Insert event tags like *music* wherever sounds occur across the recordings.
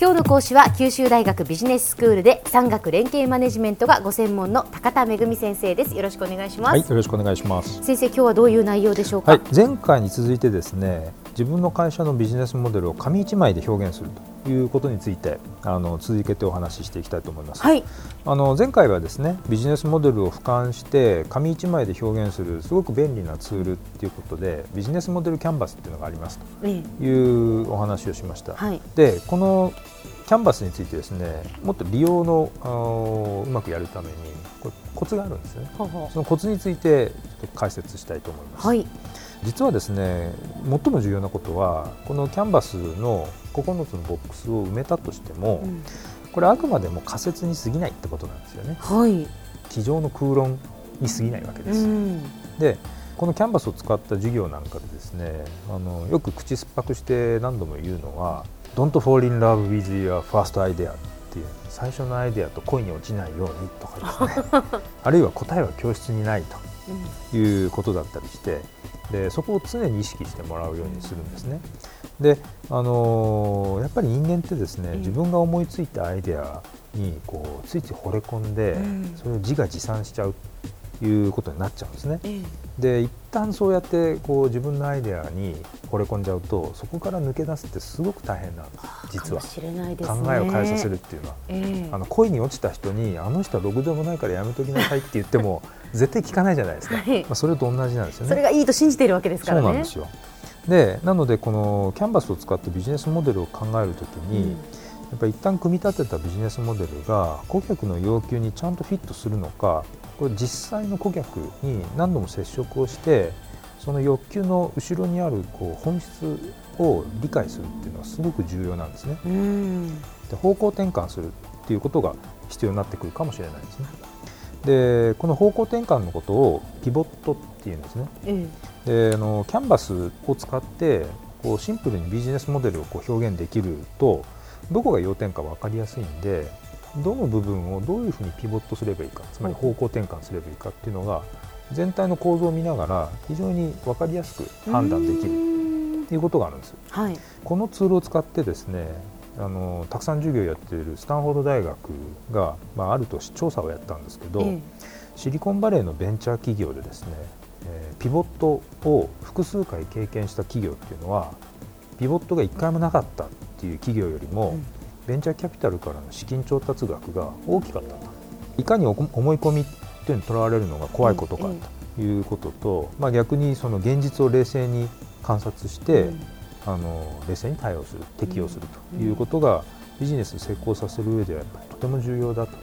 今日の講師は九州大学ビジネススクールで産学連携マネジメントがご専門の高田恵先生です。よろしくお願いします、はい、よろしくお願いします。先生今日はどういう内容でしょうか、はい、前回に続いてですね自分の会社のビジネスモデルを紙一枚で表現するということについてあの続けてお話ししていきたいと思います、はい、あの前回はですねビジネスモデルを俯瞰して紙一枚で表現するすごく便利なツールということでビジネスモデルキャンバスっていうのがありますというお話をしました、はい、でこのキャンバスについてですねもっと利用のうまくやるためにこれコツがあるんですね。そのコツについて解説したいと思います、はい、実はですね最も重要なことはこのキャンバスの9つのボックスを埋めたとしても、うん、これあくまでも仮説に過ぎないってことなんですよね、はい、机上の空論に過ぎないわけです、うん、でこのキャンバスを使った授業なんかでですねあのよく口酸っぱくして何度も言うのは Don't fall in love with your first idea っていう最初のアイデアと恋に落ちないようにとかですね。*laughs* あるいは答えは教室にないということだったりしてでそこを常に意識してもらうようにするんですね。であのー、やっぱり人間ってですね自分が思いついたアイデアにこうついつい惚れ込んで、それを自画自賛しちゃういうことになっちゃうんですね。で一旦そうやってこう自分のアイデアに惚れ込んじゃうとそこから抜け出すってすごく大変なんです実は、ね、考えを変えさせるっていうのは、えー、あの恋に落ちた人にあの人はろくでもないからやめときなさいって言っても絶対聞かないじゃないですか、はい、まあ、それと同じなんですよね。それがいいと信じているわけですからね。そうなんですよ。でなのでこのキャンバスを使ってビジネスモデルを考えるときに、うん、やっぱり一旦組み立てたビジネスモデルが顧客の要求にちゃんとフィットするのかこれ実際の顧客に何度も接触をしてその欲求の後ろにあるこう本質を理解するっていうのはすごく重要なんですね。で方向転換するっていうことが必要になってくるかもしれないですね。でこの方向転換のことをピボットっていうんですね。うん、であのキャンバスを使ってこうシンプルにビジネスモデルをこう表現できるとどこが要点か分かりやすいんでどの部分をどういうふうにピボットすればいいかつまり方向転換すればいいかっていうのが全体の構造を見ながら非常に分かりやすく判断できるということがあるんです、はい、このツールを使ってですねあのたくさん授業をやっているスタンフォード大学が、まあ、ある年調査をやったんですけど、ええ、シリコンバレーのベンチャー企業でですね、えー、ピボットを複数回経験した企業っていうのはピボットが1回もなかったっていう企業よりも、うん。ベンチャーキャピタルからの資金調達額が大きかったと。いかに思い込みっていうのにとらわれるのが怖いことかということと、まあ、逆にその現実を冷静に観察して、あの冷静に対応する適用するということが、ビジネスを成功させる上ではやっぱりとても重要だと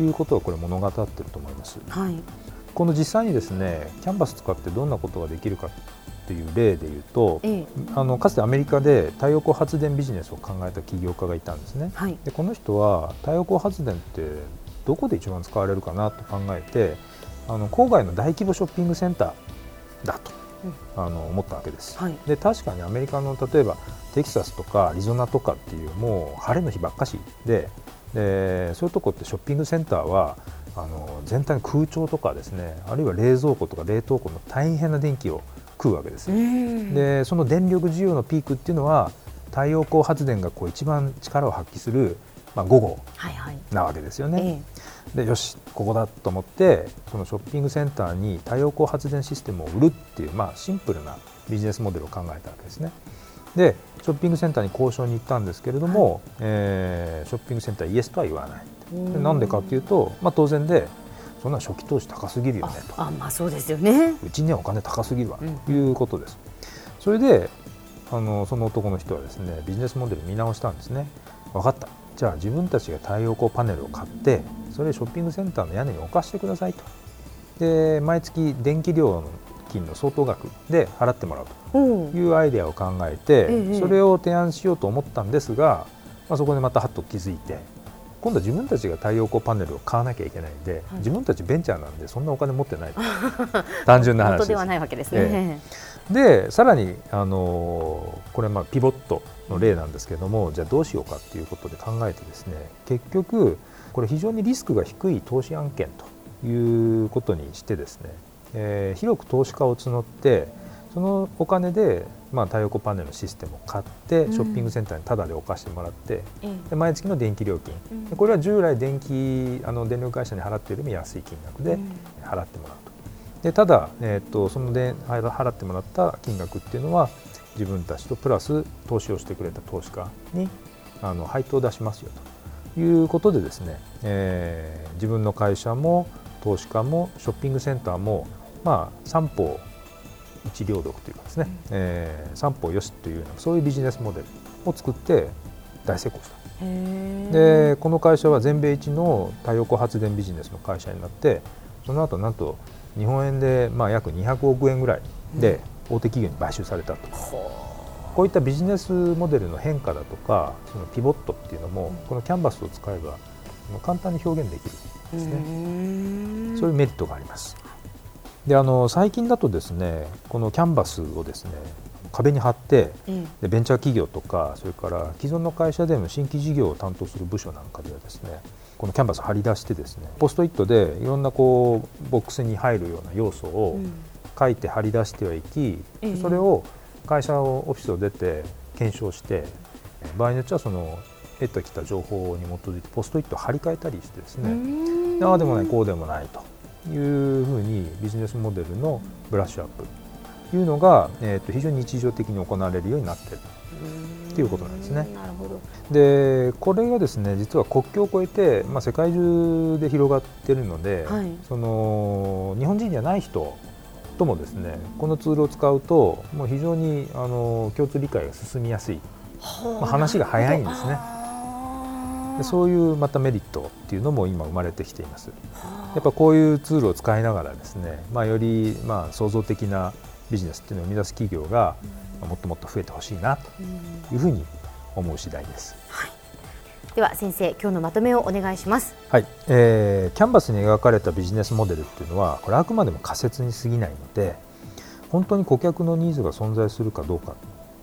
いうことをこれ物語っていると思います。はい、この実際にですねキャンバス使ってどんなことができるかという例でいうと、ええ、あのかつてアメリカで太陽光発電ビジネスを考えた起業家がいたんですね、はい、でこの人は太陽光発電ってどこで一番使われるかなと考えてあの郊外の大規模ショッピングセンターだと、うん、あの思ったわけです、はい、で確かにアメリカの例えばテキサスとかアリゾナとかっていうもう晴れの日ばっかし。ででそういうとこってショッピングセンターはあの全体の空調とかですねあるいは冷蔵庫とか冷凍庫の大変な電気を食うわけです。でその電力需要のピークっていうのは太陽光発電がこう一番力を発揮する、まあ、午後なわけですよね。はいはい、でよしここだと思ってそのショッピングセンターに太陽光発電システムを売るっていう、まあ、シンプルなビジネスモデルを考えたわけですね。でショッピングセンターに交渉に行ったんですけれども、はい、えー、ショッピングセンターイエスとは言わない。なんでかっていうと、まあ、当然でそんな初期投資高すぎるよねと。あまあそうですよね。うちにはお金高すぎるわということです、それであのその男の人はですねビジネスモデル見直したんですね。分かったじゃあ自分たちが太陽光パネルを買ってそれショッピングセンターの屋根に置かしてくださいと。で毎月電気料金の相当額で払ってもらうと。いうアイデアを考えて、それを提案しようと思ったんですが、まあ、そこでまたはっと気づいて今度は自分たちが太陽光パネルを買わなきゃいけないんで、はい、自分たちベンチャーなんでそんなお金持ってない *laughs* 単純な話ではないわけですね。えー、でさらに、あのー、これまあピボットの例なんですけれどもじゃあどうしようかということで考えてですね結局これ非常にリスクが低い投資案件ということにしてですね、えー、広く投資家を募ってそのお金でまあ、太陽光パネルのシステムを買ってショッピングセンターにタダで置かしてもらって、うんで毎月の電気料金、うん。でこれは従来電気あの電力会社に払っているよりも安い金額でうん。払ってもらうと。でただ、えー、とそので払ってもらった金額っていうのは自分たちとプラス投資をしてくれた投資家にあの配当を出しますよと。いうことでですね、えー自分の会社も投資家もショッピングセンターも、まあ、三方一両独というかですね、えー三方よしというようなそういうビジネスモデルを作って大成功した。へでこの会社は全米一の太陽光発電ビジネスの会社になってその後なんと日本円でまあ約200億円ぐらいで大手企業に買収されたと、こういったビジネスモデルの変化だとかそのピボットっていうのもこのキャンバスを使えば簡単に表現できるんですね、そういうメリットがありますであの最近だとですねこのキャンバスをですね壁に貼ってうんでベンチャー企業とかそれから既存の会社での新規事業を担当する部署なんかではですねこのキャンバスを貼り出してですねポストイットでいろんなこうボックスに入るような要素をうん。書いて貼り出してはいき、ええ。それを会社をオフィスを出て検証してえ場合によってはその得てきた情報に基づいてポストイットを貼り替えたりしてですね、うん。ああでもないこうでもないというふうにビジネスモデルのブラッシュアップというのが、えー、と非常に日常的に行われるようになっているっていうことなんですね。でこれがですね実は国境を越えて、まあ、世界中で広がっているので、はい。その日本人じゃない人ともですねこのツールを使うともう非常にあの共通理解が進みやすい。まあ話が早いんですねでそういうまたメリットっていうのも今生まれてきています。やっぱこういうツールを使いながらですね、まあ、よりまあ創造的なビジネスっていうのを生み出す企業がまあもっともっと増えてほしいなというふうに思う次第です。では先生今日のまとめをお願いします。はい、えーキャンバスに描かれたビジネスモデルっていうのはこれあくまでも仮説に過ぎないので本当に顧客のニーズが存在するかどうか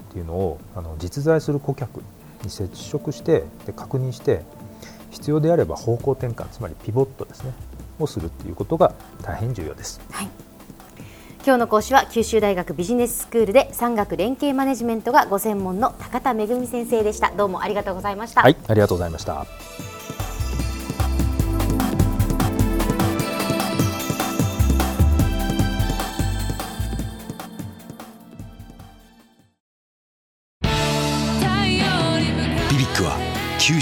っていうのをあの実在する顧客に接触してで確認して必要であれば方向転換つまりピボットですねをするっていうことが大変重要です。今日の講師は九州大学ビジネススクールで産学連携マネジメントがご専門の高田恵先生でしたどうもありがとうございました、はい、ありがとうございました。